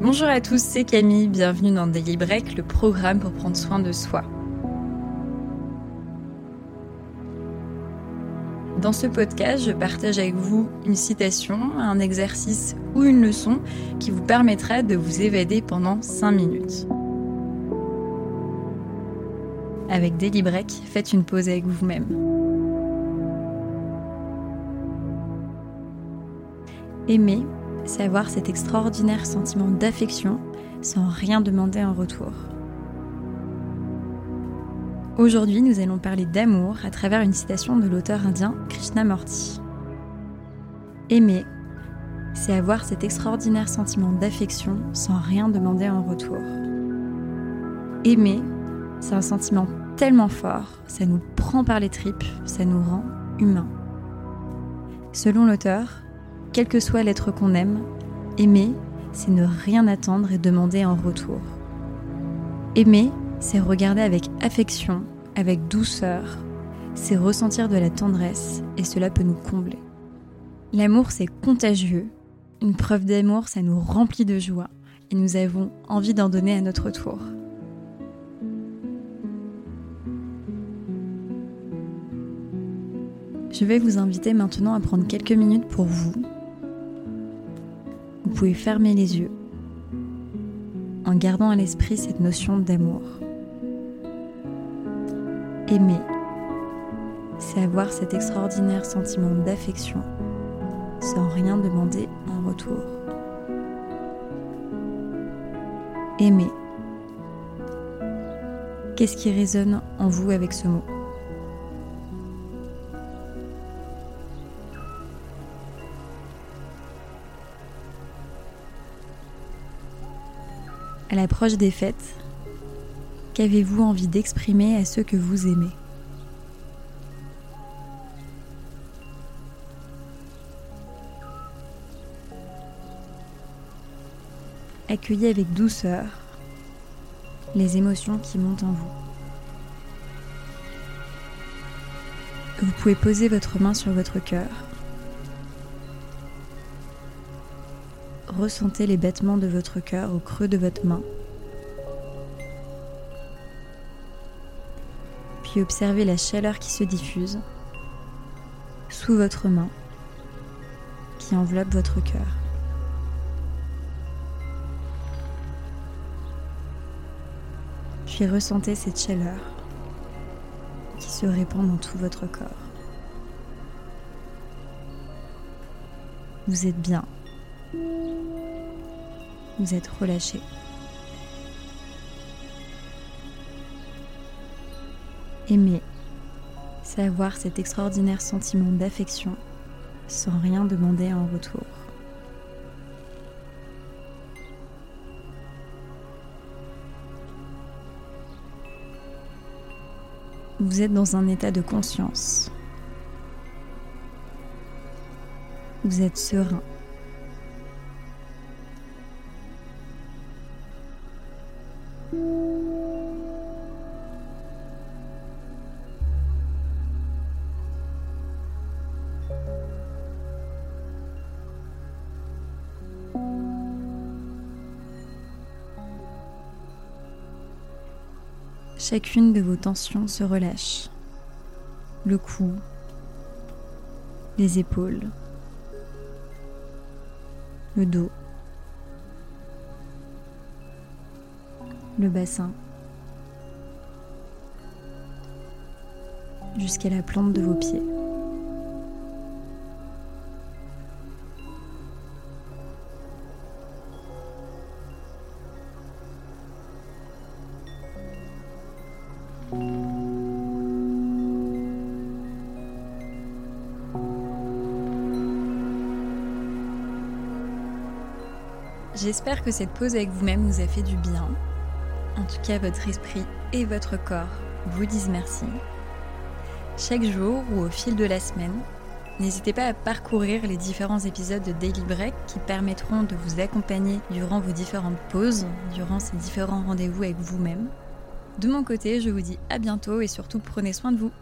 Bonjour à tous, c'est Camille, bienvenue dans Daily Break, le programme pour prendre soin de soi. Dans ce podcast, je partage avec vous une citation, un exercice ou une leçon qui vous permettra de vous évader pendant 5 minutes. Avec Daily Break, faites une pause avec vous-même. Aimer, c'est avoir cet extraordinaire sentiment d'affection sans rien demander en retour. Aujourd'hui, nous allons parler d'amour à travers une citation de l'auteur indien Krishnamurti. Aimer, c'est avoir cet extraordinaire sentiment d'affection sans rien demander en retour. Aimer, c'est un sentiment tellement fort, ça nous prend par les tripes, ça nous rend humains. Selon l'auteur, quel que soit l'être qu'on aime, aimer, c'est ne rien attendre et demander en retour. Aimer, c'est regarder avec affection, avec douceur, c'est ressentir de la tendresse et cela peut nous combler. L'amour, c'est contagieux. Une preuve d'amour, ça nous remplit de joie et nous avons envie d'en donner à notre tour. Je vais vous inviter maintenant à prendre quelques minutes pour vous, pouvez fermer les yeux en gardant à l'esprit cette notion d'amour. Aimer, c'est avoir cet extraordinaire sentiment d'affection sans rien demander en retour. Aimer. Qu'est-ce qui résonne en vous avec ce mot? À l'approche des fêtes, qu'avez-vous envie d'exprimer à ceux que vous aimez? Accueillez avec douceur les émotions qui montent en vous. Vous pouvez poser votre main sur votre cœur ressentez les battements de votre cœur au creux de votre main. Puis observez la chaleur qui se diffuse sous votre main qui enveloppe votre cœur. Puis ressentez cette chaleur qui se répand dans tout votre corps. Vous êtes bien vous êtes relâché. Aimer, c'est avoir cet extraordinaire sentiment d'affection sans rien demander en retour. Vous êtes dans un état de conscience. Vous êtes serein. Chacune de vos tensions se relâche. Le cou, les épaules, le dos, le bassin, jusqu'à la plante de vos pieds. J'espère que cette pause avec vous-même vous a fait du bien. En tout cas, votre esprit et votre corps vous disent merci. Chaque jour ou au fil de la semaine, n'hésitez pas à parcourir les différents épisodes de Daily Break qui permettront de vous accompagner durant vos différentes pauses, durant ces différents rendez-vous avec vous-même. De mon côté, je vous dis à bientôt et surtout prenez soin de vous.